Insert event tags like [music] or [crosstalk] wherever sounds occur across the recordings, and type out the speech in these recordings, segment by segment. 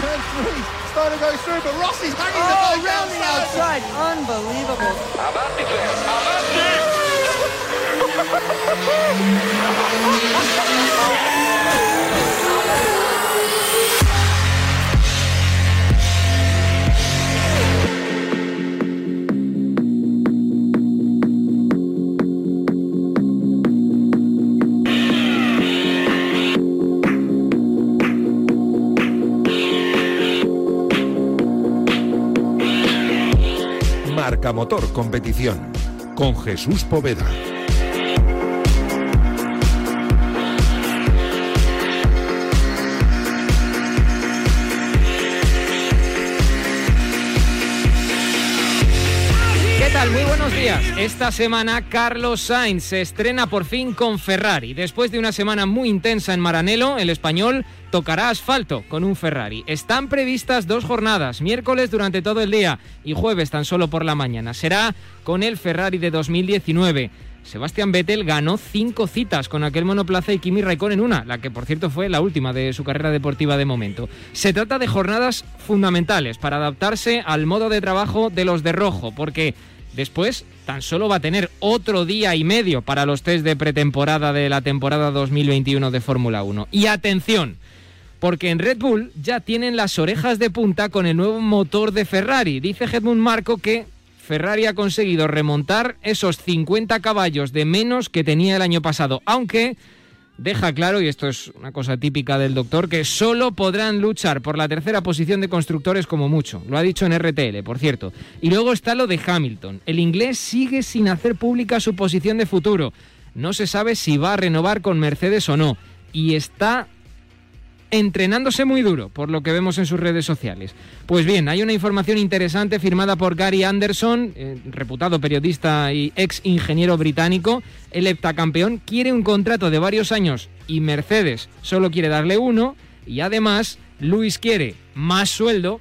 turn three. Starting to go through, but Rossi's hanging oh, the bike around the outside. Unbelievable. Avanti, Claire. Avanti! [laughs] Marca Motor Competición con Jesús Poveda. Tal? Muy buenos días. Esta semana Carlos Sainz se estrena por fin con Ferrari. Después de una semana muy intensa en Maranello, el español tocará asfalto con un Ferrari. Están previstas dos jornadas, miércoles durante todo el día y jueves tan solo por la mañana. Será con el Ferrari de 2019. Sebastián Vettel ganó cinco citas con aquel monoplaza y Kimi Raikkonen una, la que por cierto fue la última de su carrera deportiva de momento. Se trata de jornadas fundamentales para adaptarse al modo de trabajo de los de rojo, porque Después, tan solo va a tener otro día y medio para los test de pretemporada de la temporada 2021 de Fórmula 1. Y atención, porque en Red Bull ya tienen las orejas de punta con el nuevo motor de Ferrari. Dice Edmund Marco que Ferrari ha conseguido remontar esos 50 caballos de menos que tenía el año pasado, aunque deja claro, y esto es una cosa típica del doctor, que solo podrán luchar por la tercera posición de constructores como mucho. Lo ha dicho en RTL, por cierto. Y luego está lo de Hamilton. El inglés sigue sin hacer pública su posición de futuro. No se sabe si va a renovar con Mercedes o no. Y está entrenándose muy duro, por lo que vemos en sus redes sociales. Pues bien, hay una información interesante firmada por Gary Anderson, eh, reputado periodista y ex ingeniero británico. El heptacampeón quiere un contrato de varios años y Mercedes solo quiere darle uno. Y además, Luis quiere más sueldo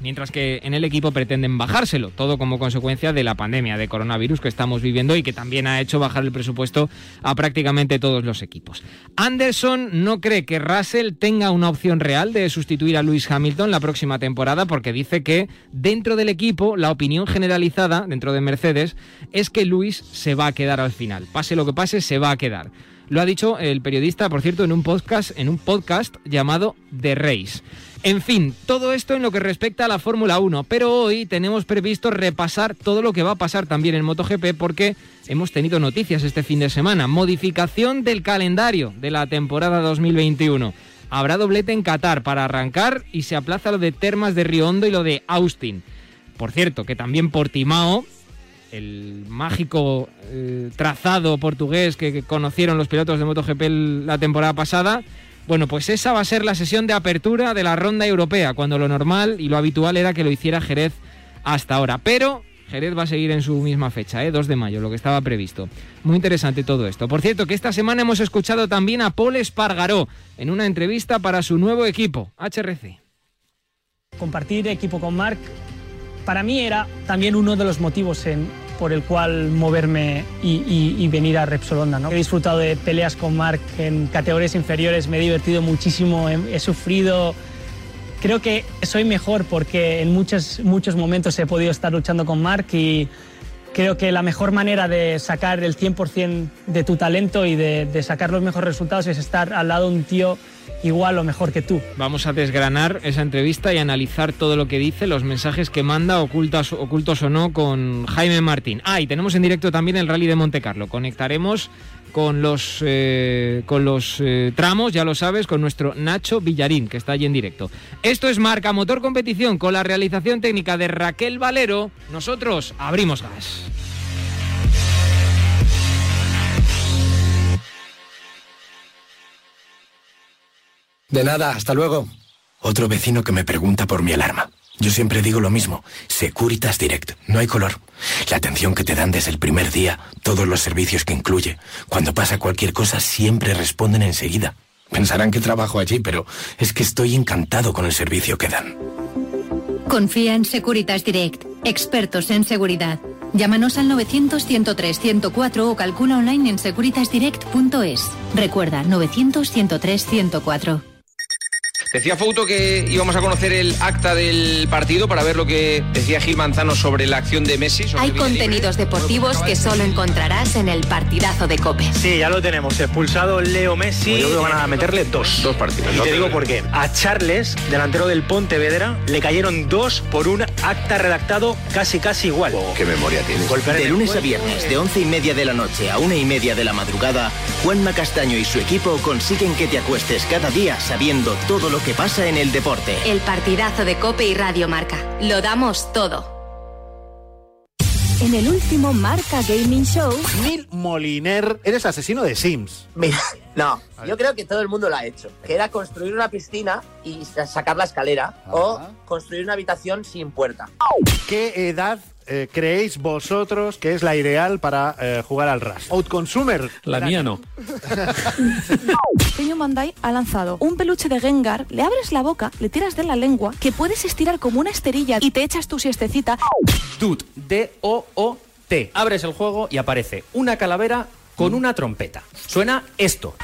mientras que en el equipo pretenden bajárselo, todo como consecuencia de la pandemia de coronavirus que estamos viviendo y que también ha hecho bajar el presupuesto a prácticamente todos los equipos. Anderson no cree que Russell tenga una opción real de sustituir a Lewis Hamilton la próxima temporada porque dice que dentro del equipo la opinión generalizada dentro de Mercedes es que Lewis se va a quedar al final. Pase lo que pase, se va a quedar. Lo ha dicho el periodista, por cierto, en un podcast, en un podcast llamado The Race. En fin, todo esto en lo que respecta a la Fórmula 1, pero hoy tenemos previsto repasar todo lo que va a pasar también en MotoGP porque hemos tenido noticias este fin de semana. Modificación del calendario de la temporada 2021. Habrá doblete en Qatar para arrancar y se aplaza lo de Termas de Río Hondo y lo de Austin. Por cierto, que también Portimao, el mágico eh, trazado portugués que conocieron los pilotos de MotoGP la temporada pasada, bueno, pues esa va a ser la sesión de apertura de la ronda europea, cuando lo normal y lo habitual era que lo hiciera Jerez hasta ahora. Pero Jerez va a seguir en su misma fecha, ¿eh? 2 de mayo, lo que estaba previsto. Muy interesante todo esto. Por cierto, que esta semana hemos escuchado también a Paul Espargaró en una entrevista para su nuevo equipo, HRC. Compartir equipo con Marc para mí era también uno de los motivos en, por el cual moverme y, venir a Repsol Honda. ¿no? He disfrutado de peleas con Marc en categorías inferiores, me he divertido muchísimo, he, sufrido... Creo que soy mejor porque en muchos, muchos momentos he podido estar luchando con Marc y creo que la mejor manera de sacar el 100% de tu talento y de, sacar los mejores resultados es estar al lado de un tío igual o mejor que tú. Vamos a desgranar esa entrevista y analizar todo lo que dice, los mensajes que manda, ocultos, ocultos o no, con Jaime Martín. Ah, y tenemos en directo también el Rally de Monte Carlo. Conectaremos con los, eh, con los eh, tramos, ya lo sabes, con nuestro Nacho Villarín, que está allí en directo. Esto es Marca Motor Competición con la realización técnica de Raquel Valero. Nosotros abrimos gas. De nada, hasta luego. Otro vecino que me pregunta por mi alarma. Yo siempre digo lo mismo, Securitas Direct, no hay color. La atención que te dan desde el primer día, todos los servicios que incluye. Cuando pasa cualquier cosa siempre responden enseguida. Pensarán que trabajo allí, pero es que estoy encantado con el servicio que dan. Confía en Securitas Direct, expertos en seguridad. Llámanos al 900-103-104 o calcula online en securitasdirect.es. Recuerda, 900-103-104. Decía Fouto que íbamos a conocer el acta del partido para ver lo que decía Gil Manzano sobre la acción de Messi. sobre Hay Villa Libre. contenidos deportivos que solo encontrarás en el partidazo de Cope. Sí, ya lo tenemos. Expulsado Leo Messi. Yo creo que van a meterle dos. Dos partidos. Y te digo por qué. A Charles, delantero del Pontevedra, le cayeron dos por un acta redactado casi casi igual. Qué memoria tienes. Golpear De lunes a viernes, de once y media de la noche a una y media de la madrugada, Juanma Castaño y su equipo consiguen que te acuestes cada día sabiendo todo lo que pasa en el deporte. El partidazo de Cope y Radio Marca. Lo damos todo. En el último Marca Gaming Show, Neil Moliner, eres asesino de Sims. Mira, no, yo creo que todo el mundo lo ha hecho. Que era construir una piscina y sa- sacar la escalera o construir una habitación sin puerta. ¿Qué edad eh, creéis vosotros que es la ideal para eh, jugar al Rush? Outconsumer. La mía no. [laughs] Peño Bandai ha lanzado un peluche de Gengar, le abres la boca, le tiras de la lengua, que puedes estirar como una esterilla y te echas tu siestecita. Dot, D-O-O-T. Abres el juego y aparece una calavera con una trompeta. Suena esto.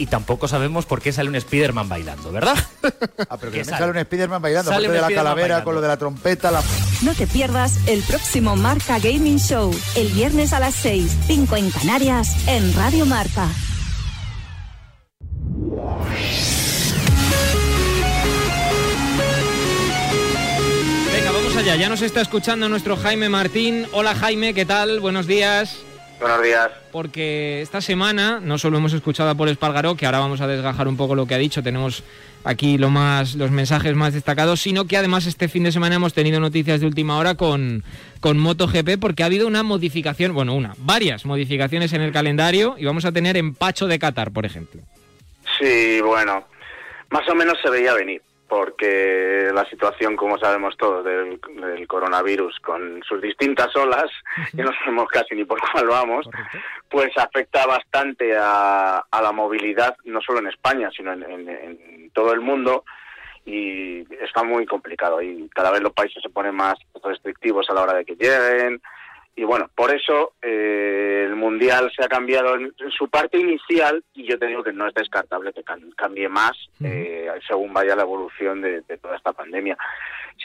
Y tampoco sabemos por qué sale un Spider-Man bailando, ¿verdad? [laughs] Ah, pero ¿Qué que sale? sale un Spiderman bailando, Sale aparte de la calavera, bailando. con lo de la trompeta, la... No te pierdas el próximo Marca Gaming Show, el viernes a las 6, 5 en Canarias, en Radio Marca. Venga, vamos allá. Ya nos está escuchando nuestro Jaime Martín. Hola Jaime, ¿qué tal? Buenos días. Buenos días. Porque esta semana no solo hemos escuchado a Paul Espargaró, que ahora vamos a desgajar un poco lo que ha dicho, tenemos aquí lo más, los mensajes más destacados, sino que además este fin de semana hemos tenido noticias de última hora con, con MotoGP, porque ha habido una modificación, bueno, una, varias modificaciones en el calendario y vamos a tener empacho de Qatar, por ejemplo. Sí, bueno, más o menos se veía venir, porque la situación, como sabemos todos, del, del coronavirus, con sus distintas olas, que no sabemos casi ni por cuál vamos, pues afecta bastante a, a la movilidad, no solo en España, sino en, en- en todo el mundo, y está muy complicado. Y cada vez los países se ponen más restrictivos a la hora de que lleguen. Y bueno, por eso eh, Mundial se ha cambiado en, en su parte inicial y yo te digo que no es descartable que can- cambie más eh, según vaya la evolución de, de toda esta pandemia.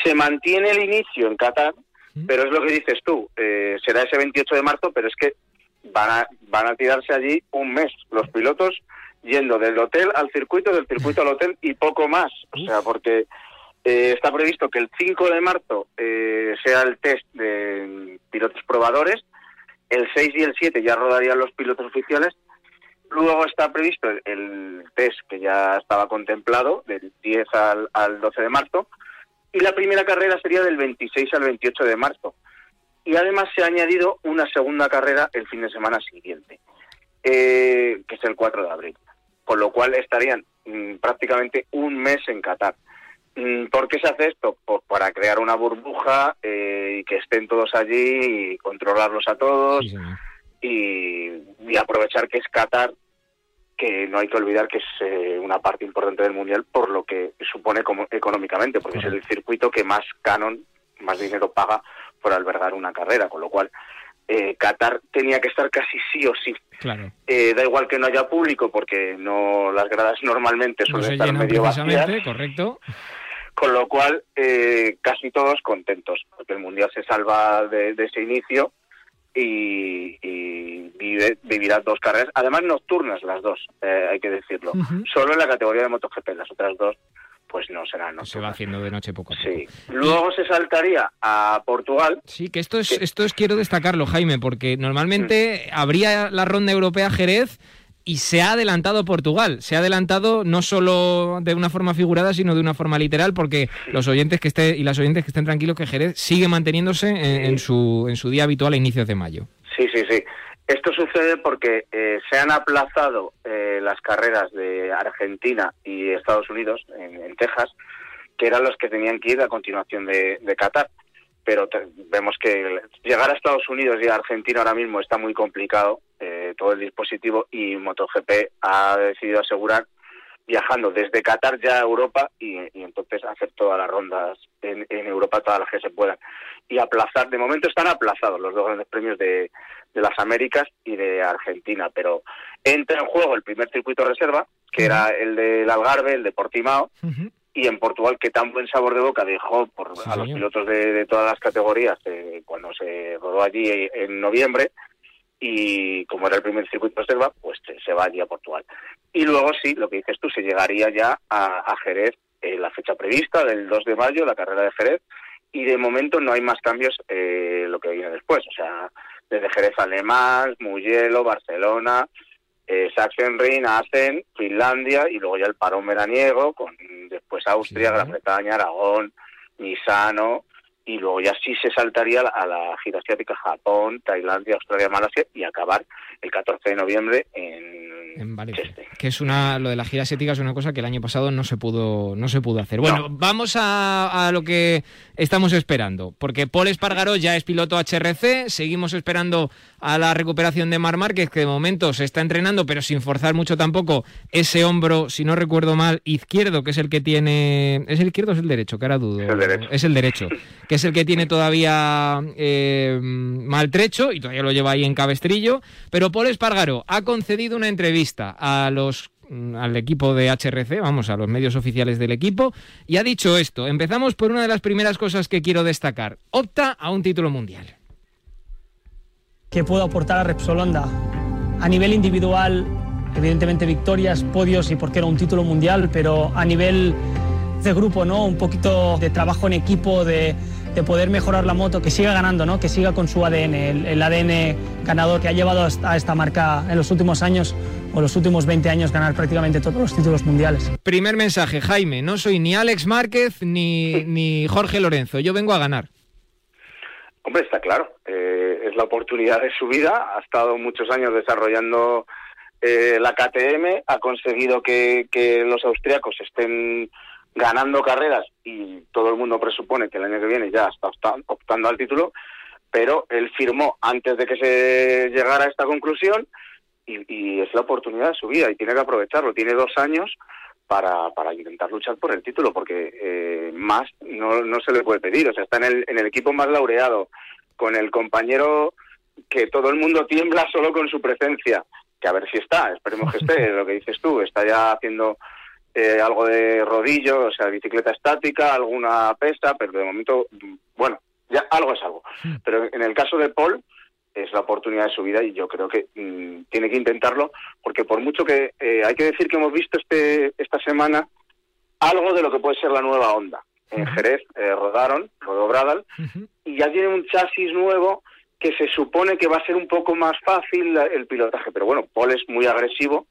Se mantiene el inicio en Qatar, pero es lo que dices tú, eh, será ese 28 de marzo, pero es que van a, van a tirarse allí un mes los pilotos yendo del hotel al circuito, del circuito al hotel y poco más. O sea, porque eh, está previsto que el 5 de marzo eh, sea el test de pilotos probadores, el 6 y el 7 ya rodarían los pilotos oficiales, luego está previsto el, test que ya estaba contemplado del 10 al, al 12 de marzo, y la primera carrera sería del 26 al 28 de marzo. Y además se ha añadido una segunda carrera el fin de semana siguiente, eh, que es el 4 de abril. Con lo cual estarían mm, prácticamente un mes en Qatar. Mm, ¿Por qué se hace esto? Pues para crear una burbuja eh, y que estén todos allí y controlarlos a todos y, y aprovechar que es Qatar, que no hay que olvidar que es eh, una parte importante del Mundial por lo que supone como, económicamente, porque es el circuito que más canon, más dinero paga por albergar una carrera, con lo cual eh, Qatar tenía que estar casi sí o sí. Claro. Eh, da igual que no haya público porque no las gradas normalmente No suelen se estar medio vacías, correcto. Con lo cual eh, casi todos contentos porque el mundial se salva de, de ese inicio y, y vive- vivirá dos carreras, además nocturnas las dos, eh, hay que decirlo. Solo en la categoría de MotoGP, las otras dos pues no serán nocturnas. Se va haciendo de noche poco a poco. Sí. Luego se saltaría a Portugal. Sí, que esto es, esto es quiero destacarlo, Jaime, porque normalmente habría la ronda europea Jerez y se ha adelantado Portugal. Se ha adelantado no solo de una forma figurada, sino de una forma literal, porque los oyentes que estén y las oyentes que estén tranquilos que Jerez sigue manteniéndose en, en su, en su día habitual a inicios de mayo. Sí, sí, sí. Esto sucede porque eh, se han aplazado eh, las carreras de Argentina y Estados Unidos en, en Texas, que eran los que tenían que ir a continuación de, de Qatar. Pero te- vemos que llegar a Estados Unidos y a Argentina ahora mismo está muy complicado, eh, todo el dispositivo, y MotoGP ha decidido asegurar viajando desde Qatar ya a Europa y, y entonces hacer todas las rondas en, en Europa, todas las que se puedan. Y aplazar, de momento están aplazados los dos grandes premios de, de las Américas y de Argentina, pero entra en juego el primer circuito reserva, que era el del Algarve, el de Portimao, y en Portugal que tan buen sabor de boca dejó por, a los pilotos de, de todas las categorías eh, cuando se rodó allí en noviembre y como era el primer circuito reserva, pues se, va allí a Portugal. Y luego sí, lo que dices tú, se llegaría ya a, a Jerez eh, la fecha prevista del 2 de mayo, la carrera de Jerez, y de momento no hay más cambios eh, lo que viene después, o sea, desde Jerez a Le Mans, Mugello, Barcelona, eh, Sachsenring, Assen, Finlandia y luego ya el parón veraniego con después Austria, Gran Bretaña, Aragón, Misano y luego ya sí se saltaría a la gira asiática Japón, Tailandia, Australia, Malasia y acabar el 14 de noviembre en, en Valencia. Que es una, lo de la gira asiática es una cosa que el año pasado no se pudo, no se pudo hacer. Bueno, vamos a, a lo que estamos esperando, porque Paul Espargaró ya es piloto HRC, seguimos esperando a la recuperación de Mar Márquez, que de momento se está entrenando, pero sin forzar mucho tampoco ese hombro, si no recuerdo mal, izquierdo, que es el que tiene... ¿Es el izquierdo o es el derecho? Que ahora dudo. Es el derecho. Es el derecho, que es el que tiene todavía eh, maltrecho y todavía lo lleva ahí en cabestrillo, pero Paul Espargaró ha concedido una entrevista a los mm, al equipo de HRC, vamos, a los medios oficiales del equipo, y ha dicho esto. Empezamos por una de las primeras cosas que quiero destacar. Opta a un título mundial. que puedo aportar a Repsol Honda. A nivel individual, evidentemente victorias, podios y por qué un título mundial, pero a nivel de grupo, ¿no? Un poquito de trabajo en equipo, de, de poder mejorar la moto, que siga ganando, ¿no? Que siga con su ADN, el, el ADN ganador que ha llevado hasta- a esta marca en los últimos años o los últimos 20 años ganar prácticamente todos los títulos mundiales. Primer mensaje, Jaime, no soy ni Alex Márquez ni, ni Jorge Lorenzo, yo vengo a ganar. Hombre, está claro. eh, es la oportunidad de su vida. Ha estado muchos años desarrollando eh, la KTM. Ha conseguido que, que los austríacos estén ganando carreras y todo el mundo presupone que el año que viene ya está opta- optando al título. Pero él firmó antes de que se llegara a esta conclusión y, y es la oportunidad de su vida y tiene que aprovecharlo. Tiene dos años para, para intentar luchar por el título, porque eh, más no, no se le puede pedir. O sea, está en el, en el equipo más laureado, con el compañero que todo el mundo tiembla solo con su presencia, que a ver si está, esperemos que esté, [laughs] lo que dices tú, está ya haciendo eh, algo de rodillo, o sea, bicicleta estática, alguna pesa, pero de momento, bueno, ya algo es algo. Pero en el caso de Paul, es la oportunidad de su vida y yo creo que mm, tiene que intentarlo porque por mucho que eh, hay que decir que hemos visto este esta semana algo de lo que puede ser la nueva onda en Jerez eh, rodaron rodó Bradal y ya tiene un chasis nuevo que se supone que va a ser un poco más fácil el pilotaje. Pero bueno Paul es muy agresivo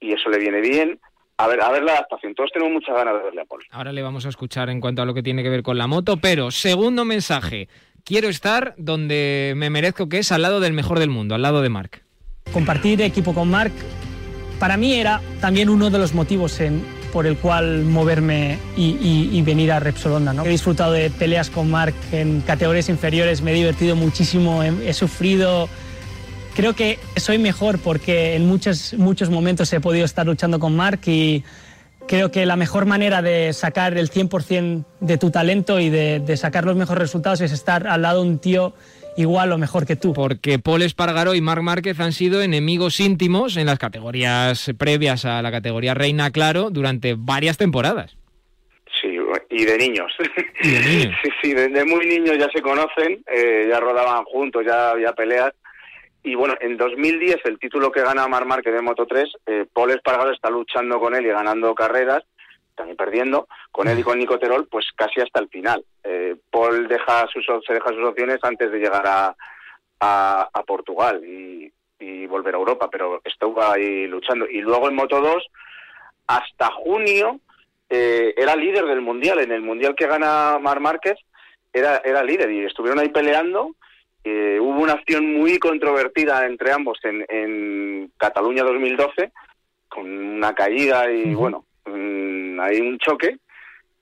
y eso le viene bien a ver a ver la adaptación todos tenemos muchas ganas de verle a Paul Ahora le vamos a escuchar en cuanto a lo que tiene que ver con la moto, pero segundo mensaje, quiero estar donde me merezco, que es al lado del mejor del mundo, al lado de Marc. compartir equipo con Marc para mí era también uno de los motivos en- por el cual moverme y, y- y venir a Repsol Honda, ¿no? He disfrutado de peleas con Marc en categorías inferiores, me he divertido muchísimo, he, he sufrido. Creo que soy mejor porque en muchos, muchos momentos he podido estar luchando con Marc y creo que la mejor manera de sacar el 100% de tu talento y de, de sacar los mejores resultados es estar al lado de un tío igual o mejor que tú. Porque Paul Espargaró y Marc Márquez han sido enemigos íntimos en las categorías previas a la categoría Reina Claro durante varias temporadas. Sí, y de niños. Y de niños. [laughs] Sí, sí, desde muy niños ya se conocen, eh, ya rodaban juntos, ya había peleas. Y bueno, en 2010 el título que gana Mar Márquez de Moto 3, eh, Paul Espargaro está luchando con él y ganando carreras, también perdiendo, con él y con Nico Terol, pues casi hasta el final. Eh, Paul deja sus, se deja sus opciones antes de llegar a, a, Portugal y, y volver a Europa, pero estuvo ahí luchando. Y luego en Moto 2, hasta junio, eh, era líder del mundial. En el mundial que gana Mar Márquez, era, era líder y estuvieron ahí peleando. Eh, hubo una acción muy controvertida entre ambos en, en Cataluña 2012, con una caída y bueno, mm, hay un choque.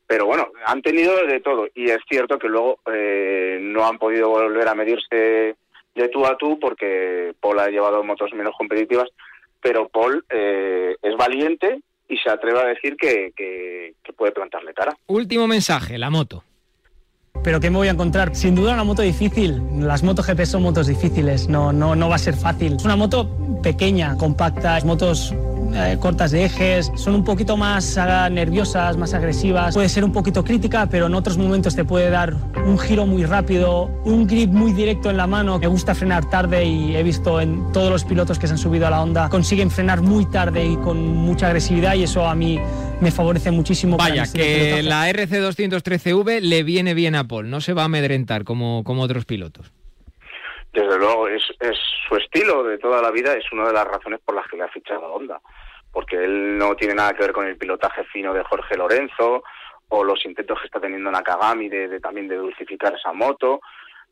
Pero bueno, han tenido de todo y es cierto que luego eh, no han podido volver a medirse de tú a tú porque Paul ha llevado motos menos competitivas, pero Paul eh, es valiente y se atreve a decir que, que, que puede plantarle cara. Último mensaje, la moto. Pero ¿qué me voy a encontrar? Sin duda una moto difícil. Las motos GP son motos difíciles, no, no, no va a ser fácil. Es una moto pequeña, compacta, motos eh, cortas de ejes, son un poquito más ah, nerviosas, más agresivas. Puede ser un poquito crítica, pero en otros momentos te puede dar un giro muy rápido, un grip muy directo en la mano. Me gusta frenar tarde y he visto en todos los pilotos que se han subido a la onda consiguen frenar muy tarde y con mucha agresividad y eso a mí me favorece muchísimo. Vaya, que la RC213V le viene bien a Paul, no se va a amedrentar como, como otros pilotos. Desde luego, es, es su estilo de toda la vida, es una de las razones por las que le ha fichado a Honda, porque él no tiene nada que ver con el pilotaje fino de Jorge Lorenzo o los intentos que está teniendo Nakagami de, de también de dulcificar esa moto.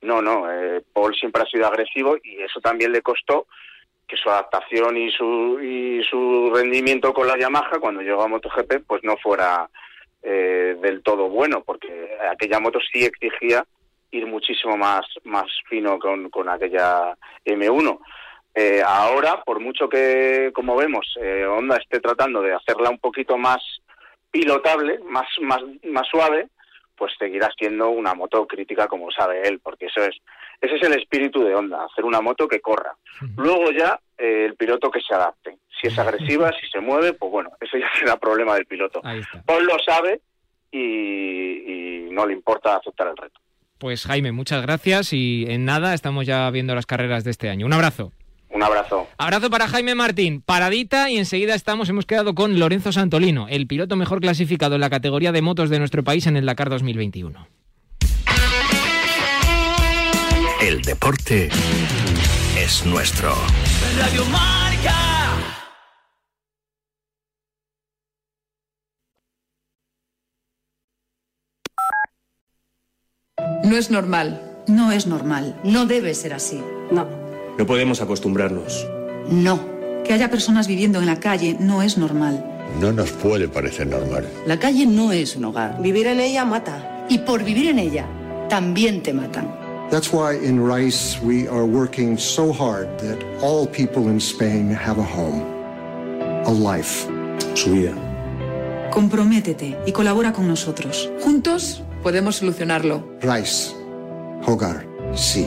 No, no, eh, Paul siempre ha sido agresivo y eso también le costó que su adaptación y su y su rendimiento con la Yamaha cuando llegó a MotoGP pues no fuera eh, del todo bueno porque aquella moto sí exigía ir muchísimo más más fino con, con aquella M1 Eh, ahora por mucho que como vemos eh, Honda esté tratando de hacerla un poquito más pilotable más más más suave pues seguirá siendo una moto crítica como sabe él porque eso es ese es el espíritu de Honda hacer una moto que corra. Luego ya eh, el piloto que se adapte. Si es agresiva si se mueve pues bueno [laughs] eso ya será problema del piloto. Paul lo sabe y, y no le importa aceptar el reto. Pues Jaime, muchas gracias y en nada estamos ya viendo las carreras de este año. Un abrazo. un abrazo. Abrazo para Jaime Martín, paradita y enseguida estamos, hemos quedado con Lorenzo Santolino, el piloto mejor clasificado en la categoría de motos de nuestro país en el Dakar 2021. Deporte es nuestro. Radio Marca. No es normal. No es normal. No debe ser así. No. No podemos acostumbrarnos. No. Que haya personas viviendo en la calle no es normal. No nos puede parecer normal. La calle no es un hogar. Vivir en ella mata. Y por vivir en ella, también te matan. That's why in Rice we are working so hard that all people in Spain have a home, a life. Su vida. Comprométete y colabora con nosotros. Juntos podemos solucionarlo. Rice, hogar, sí.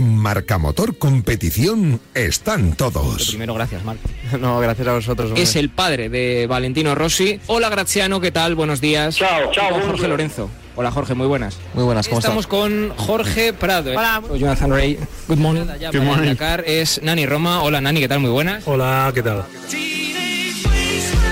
En Marcamotor Competición están Lo todos. primero, gracias, Marc. [laughs] No, gracias a vosotros. hombre. Es el padre de Valentino Rossi. Hola, Graziano, ¿qué tal? Buenos días. Chao, chao, Jorge días. Lorenzo. Hola, Jorge, muy buenas. Muy buenas, ¿cómo Estamos estás? con Jorge Prado. ¿eh? Hola. Soy Jonathan Ray. Good morning. Good morning. Dakar es Nani Roma. Hola, Nani, ¿qué tal? Muy buenas. Hola, ¿qué tal?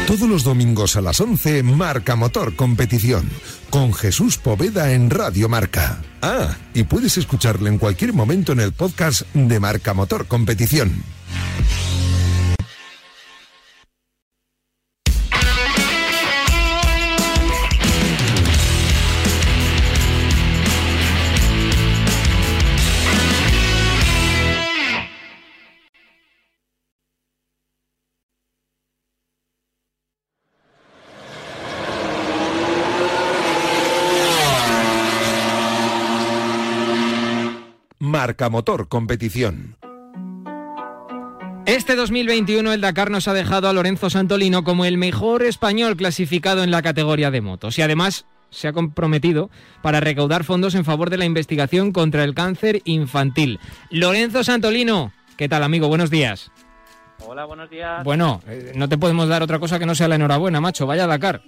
Todos los domingos a las 11, Marca Motor Competición, con Jesús Poveda en Radio Marca. Ah, y puedes escucharle en cualquier momento en el podcast de Marca Motor Competición. Marca Motor Competición. Este 2021 el Dakar nos ha dejado a Lorenzo Santolino como el mejor español clasificado en la categoría de motos y además se ha comprometido para recaudar fondos en favor de la investigación contra el cáncer infantil. Lorenzo Santolino, ¿qué tal amigo? Buenos días. Hola, buenos días. Bueno, eh, no te podemos dar otra cosa que no sea la enhorabuena, macho. Vaya Dakar.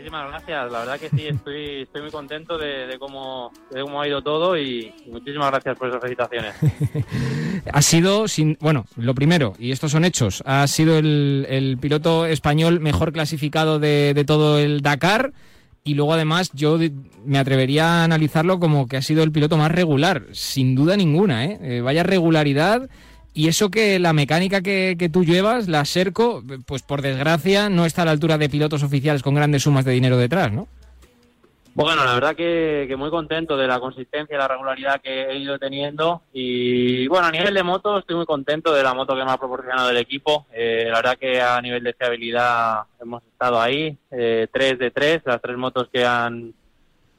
Muchísimas gracias. La verdad que sí, estoy, estoy muy contento de, de cómo, de cómo ha ido todo y, muchísimas gracias por esas felicitaciones. [laughs] Ha sido, sin, bueno, lo primero, y estos son hechos, ha sido el, el piloto español mejor clasificado de, de todo el Dakar. Y luego además yo me atrevería a analizarlo como que ha sido el piloto más regular, sin duda ninguna. ¿eh? Eh, vaya regularidad Y eso que la mecánica que, que tú llevas, la Serco, pues por desgracia no está a la altura de pilotos oficiales con grandes sumas de dinero detrás, ¿no? Bueno, la verdad que, muy contento de la consistencia y la regularidad que he ido teniendo. Y bueno, a nivel de moto estoy muy contento de la moto que me ha proporcionado el equipo. Eh, la verdad que a nivel de fiabilidad hemos estado ahí, eh, tres de tres, las tres motos que han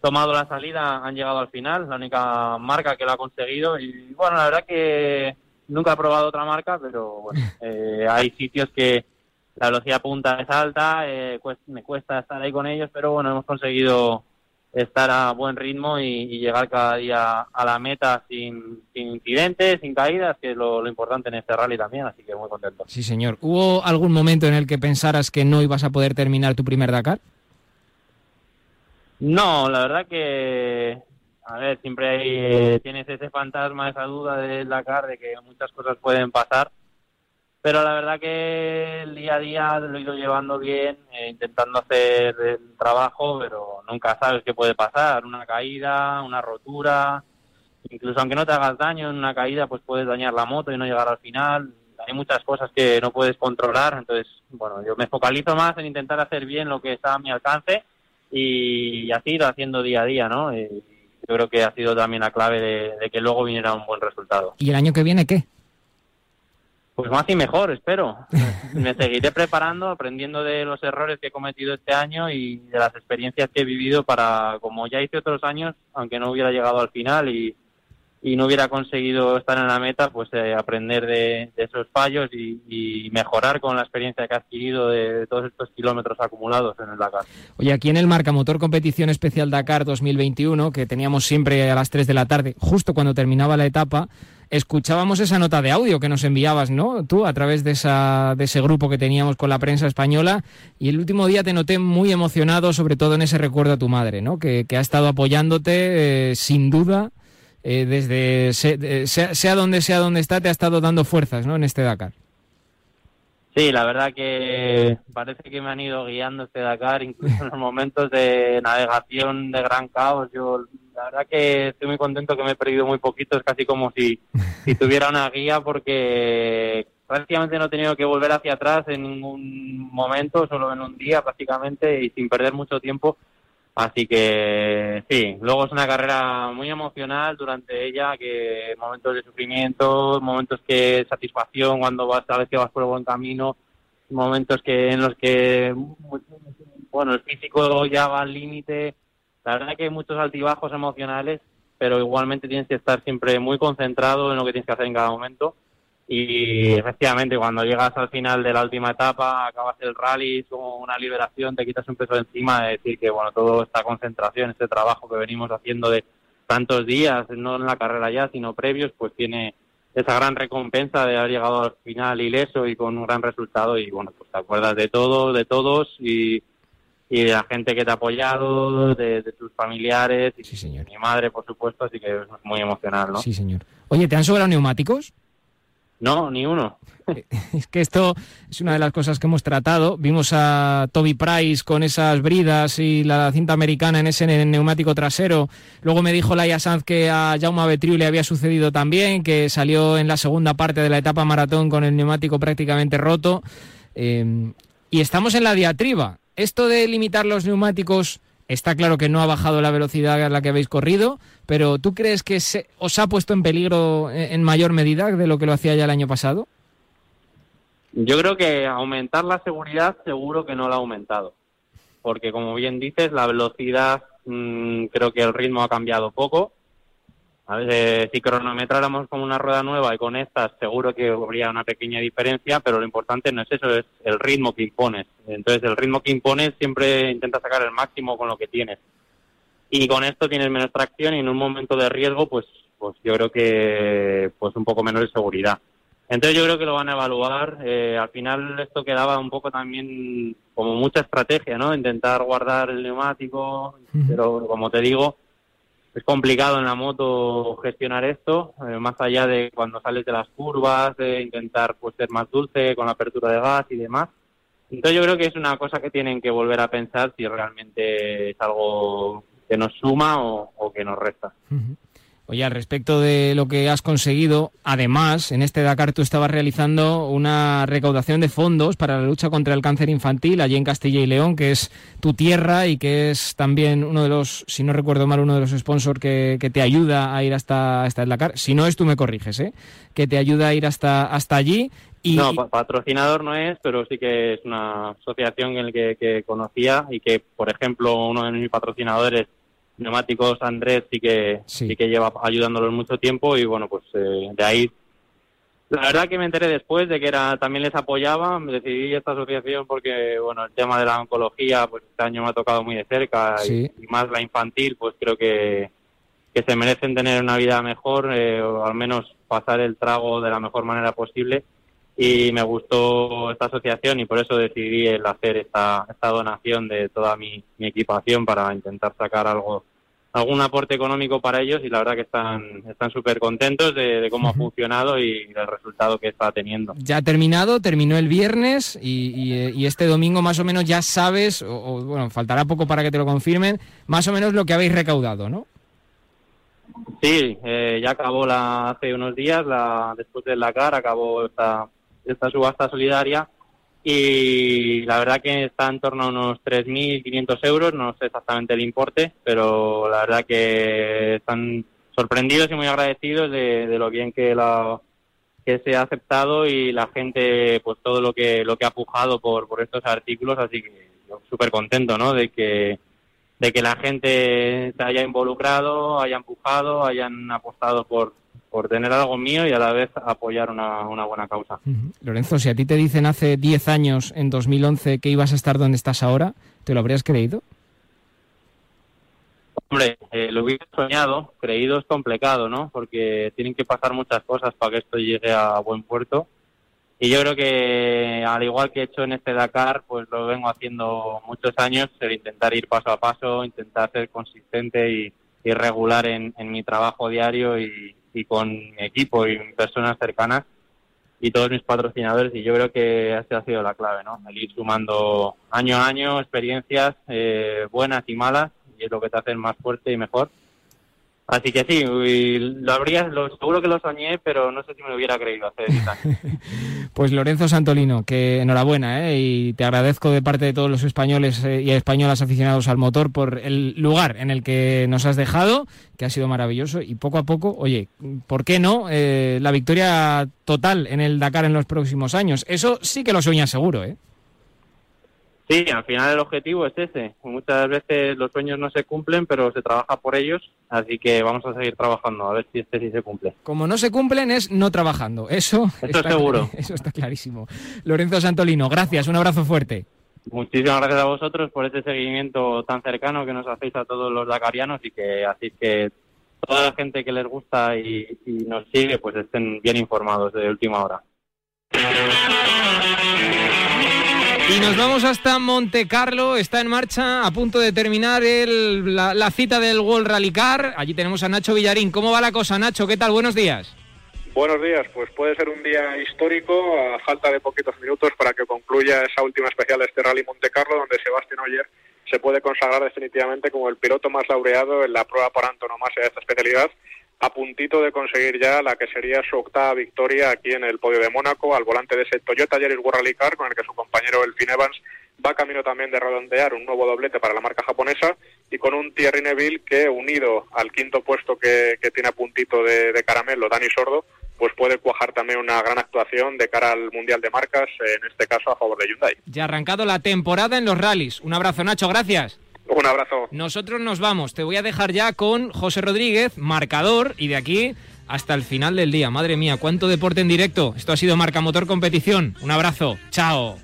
tomado la salida han llegado al final, la única marca que lo ha conseguido. Y bueno, la verdad que nunca he probado otra marca, pero bueno, [laughs] eh, hay sitios que la velocidad punta es alta, eh, me cuesta estar ahí con ellos, pero bueno, hemos conseguido estar a buen ritmo y, y llegar cada día a la meta sin, sin incidentes, sin caídas, que es lo, lo, importante en este rally también, así que muy contento. Sí, señor. ¿Hubo algún momento en el que pensaras que no ibas a poder terminar tu primer Dakar? No, la verdad que, a ver, siempre hay, eh, tienes ese fantasma, esa duda del Dakar de que muchas cosas pueden pasar, pero la verdad que el día a día lo he ido llevando bien, eh, intentando hacer el trabajo, pero nunca sabes qué puede pasar, una caída, una rotura, incluso aunque no te hagas daño en una caída, pues puedes dañar la moto y no llegar al final. Hay muchas cosas que no puedes controlar, entonces, bueno, yo me focalizo más en intentar hacer bien lo que está a mi alcance y así ir haciendo día a día, ¿no? Y yo creo que ha sido también la clave de, de que luego viniera un buen resultado. ¿Y el año que viene qué? Pues más y mejor, espero. [laughs] Me seguiré preparando, aprendiendo de los errores que he cometido este año y de las experiencias que he vivido para, como ya hice otros años, aunque no hubiera llegado al final y, y no hubiera conseguido estar en la meta, pues eh, aprender de, esos fallos y, mejorar con la experiencia que he adquirido de, todos estos kilómetros acumulados en el Dakar. Oye, aquí en el Marca Motor Competición Especial Dakar 2021, que teníamos siempre a las 3 de la tarde, justo cuando terminaba la etapa, escuchábamos esa nota de audio que nos enviabas, ¿no? Tú, a través de, esa, de ese grupo que teníamos con la prensa española. Y el último día te noté muy emocionado, sobre todo en ese recuerdo a tu madre, ¿no? Que, que ha estado apoyándote, eh, sin duda, eh, desde se, sea, sea, donde sea donde está, te ha estado dando fuerzas, ¿no? En este Dakar. Sí, la verdad que parece que me han ido guiando este Dakar, incluso en los [laughs] momentos de navegación de gran caos. Yo, la verdad que estoy muy contento que me he perdido muy poquito, es casi como si, si tuviera una guía, porque prácticamente no he tenido que volver hacia atrás en ningún momento, solo en un día prácticamente y sin perder mucho tiempo. Así que sí, luego es una carrera muy emocional durante ella, que momentos de sufrimiento, momentos que satisfacción cuando vas sabes que vas por el buen camino, momentos que en los que bueno el físico ya va al límite. La verdad que hay muchos altibajos emocionales, pero igualmente tienes que estar siempre muy concentrado en lo que tienes que hacer en cada momento. Y efectivamente, cuando llegas al final de la última etapa, acabas el rally, es como una liberación, te quitas un peso de encima de decir que, bueno, toda esta concentración, este trabajo que venimos haciendo de tantos días, no en la carrera ya, sino previos, pues tiene esa gran recompensa de haber llegado al final ileso y con un gran resultado. Y bueno, pues te acuerdas de todo, de todos y, y de la gente que te ha apoyado, de, de tus familiares, y sí, señor. mi madre, por supuesto, así que es muy emocional, ¿no? Sí, señor. Oye, ¿te han sobrado neumáticos? No, ni uno. [laughs] Es que esto es una de las cosas que hemos tratado. Vimos a Toby Price con esas bridas y la cinta americana en ese neumático trasero. Luego me dijo Laia Sanz que a Jaume Betriu le había sucedido también, que salió en la segunda parte de la etapa maratón con el neumático prácticamente roto. Eh, y estamos en la diatriba. Esto de limitar los neumáticos Está claro que no ha bajado la velocidad a la que habéis corrido, pero ¿tú crees que se, os ha puesto en peligro en mayor medida de lo que lo hacía ya el año pasado? Yo creo que aumentar la seguridad seguro que no la ha aumentado, porque como bien dices, la velocidad mmm, creo que el ritmo ha cambiado poco. A ver, si cronometráramos con una rueda nueva y con estas, seguro que habría una pequeña diferencia, pero lo importante no es eso, es el ritmo que impones. Entonces, el ritmo que impones siempre intenta sacar el máximo con lo que tienes. Y con esto tienes menos tracción y en un momento de riesgo, pues, pues yo creo que pues un poco menos de seguridad. Entonces yo creo que lo van a evaluar. Eh, al final esto quedaba un poco también como mucha estrategia, ¿no? Intentar guardar el neumático, pero como te digo, es complicado en la moto gestionar esto, eh, más allá de cuando sales de las curvas, de intentar pues ser más dulce con la apertura de gas y demás. Entonces yo creo que es una cosa que tienen que volver a pensar si realmente es algo que nos suma o, que nos resta. Oye, al respecto de lo que has conseguido, además, en este Dakar tú estabas realizando una recaudación de fondos para la lucha contra el cáncer infantil allí en Castilla y León, que es tu tierra y que es también uno de los, si no recuerdo mal, uno de los sponsors que, te ayuda a ir hasta, hasta el Dakar. Si no es, tú me corriges, ¿eh? Que te ayuda a ir hasta, hasta allí. Y, No, pa- patrocinador no es, pero sí que es una asociación en la que conocía y que, por ejemplo, uno de mis patrocinadores, Neumáticos Andrés, sí que, sí. que lleva ayudándolos mucho tiempo y bueno, pues eh, de ahí. La verdad que me enteré después de que era también les apoyaba, me decidí esta asociación porque, bueno, el tema de la oncología, pues este año me ha tocado muy de cerca Sí. y, y más la infantil, pues creo que, que se merecen tener una vida mejor eh, o al menos pasar el trago de la mejor manera posible y me gustó esta asociación y por eso decidí el hacer esta, esta donación de toda mi, mi equipación para intentar sacar algo algún aporte económico para ellos y la verdad que están están súper contentos de, de cómo ha funcionado y del resultado que está teniendo. ya ha terminado, terminó el viernes y, y, eh, y este domingo más o menos ya sabes, o, o, bueno, faltará poco para que te lo confirmen, más o menos lo que habéis recaudado, ¿no? Sí, eh, ya acabó la, hace unos días, la, después del Dakar, acabó esta, esta subasta solidaria y la verdad que está en torno a unos 3.500 euros, no sé exactamente el importe, pero la verdad que están sorprendidos y muy agradecidos de, de lo bien que la que se ha aceptado y la gente pues todo lo que lo que ha pujado por, por estos artículos así que yo súper contento no de que de que la gente se haya involucrado haya empujado hayan apostado por por tener algo mío y a la vez apoyar una, una buena causa Lorenzo, si a ti te dicen hace 10 años, en 2011, que ibas a estar donde estás ahora, ¿te lo habrías creído? Hombre, eh, lo hubiera soñado, creído es complicado, ¿no? Porque tienen que pasar muchas cosas para que esto llegue a buen puerto. Y yo creo que, al igual que he hecho en este Dakar, pues lo vengo haciendo muchos años, el intentar ir paso a paso, intentar ser consistente y, y regular en, mi trabajo diario y, y con mi equipo y personas cercanas y todos mis patrocinadores y yo creo que esa ha sido la clave, ¿no? El ir sumando año a año experiencias eh, buenas y malas y es lo que te hace más fuerte y mejor. Así que sí, lo habría, lo, seguro que lo soñé, pero no sé si me lo hubiera creído hace 10 años. Pues Lorenzo Santolino, que enhorabuena, ¿eh? y te agradezco de parte de todos los españoles eh, y españolas aficionados al motor por el lugar en el que nos has dejado, que ha sido maravilloso, y poco a poco, oye, ¿por qué no? Eh, la victoria total en el Dakar en los próximos años. Eso sí que lo sueñas seguro, ¿eh? Sí, al final el objetivo es ese. Muchas veces los sueños no se cumplen, pero se trabaja por ellos, así que vamos a seguir trabajando, a ver si este sí se cumple. Como no se cumplen es no trabajando, eso, Eso es seguro. [laughs] Eso está clarísimo. Lorenzo Santolino, gracias, un abrazo fuerte. Muchísimas gracias a vosotros por este seguimiento tan cercano que nos hacéis a todos los dakarianos y que así que toda la gente que les gusta y, y nos sigue pues estén bien informados de última hora. Y nos vamos hasta Monte Carlo, está en marcha, a punto de terminar el- la, cita del World Rally Car. Allí tenemos a Nacho Villarín. ¿Cómo va la cosa, Nacho? ¿Qué tal? Buenos días. Buenos días, pues puede ser un día histórico a falta de poquitos minutos para que concluya esa última especial de este Rally Monte Carlo donde Sebastián Oyer se puede consagrar definitivamente como el piloto más laureado en la prueba por antonomasia de esta especialidad, a puntito de conseguir ya la que sería su octava victoria aquí en el podio de Mónaco, al volante de ese Toyota Yaris Car con el que su compañero Elfin Evans va camino también de redondear un nuevo doblete para la marca japonesa y con un Thierry Neville que unido al quinto puesto que, que tiene a puntito de, de caramelo Dani Sordo, pues puede cuajar también una gran actuación de cara al Mundial de Marcas, en este caso a favor de Hyundai. Ya ha arrancado la temporada en los rallies. Un abrazo, Nacho, gracias. Un abrazo. Nosotros nos vamos. Te voy a dejar ya con José Rodríguez, marcador, y de aquí hasta el final del día. Madre mía, cuánto deporte en directo. Esto ha sido Marca Motor Competición. Un abrazo. Chao.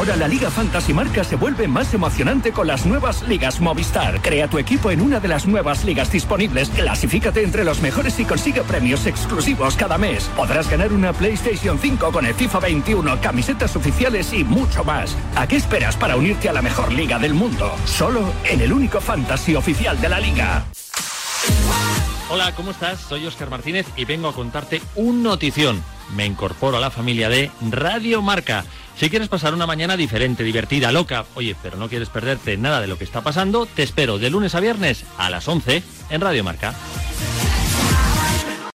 Ahora la Liga Fantasy Marca se vuelve más emocionante con las nuevas ligas Movistar. Crea tu equipo en una de las nuevas ligas disponibles, clasifícate entre los mejores y consigue premios exclusivos cada mes. Podrás ganar una PlayStation 5 con el FIFA 21, camisetas oficiales y mucho más. ¿A qué esperas para unirte a la mejor liga del mundo? Solo en el único fantasy oficial de la liga. Hola, ¿cómo estás? Soy Óscar Martínez y vengo a contarte un notición. Me incorporo a la familia de Radio Marca. Si quieres pasar una mañana diferente, divertida, loca, oye, pero no quieres perderte nada de lo que está pasando, te espero de lunes a viernes a las 11 en Radio Marca.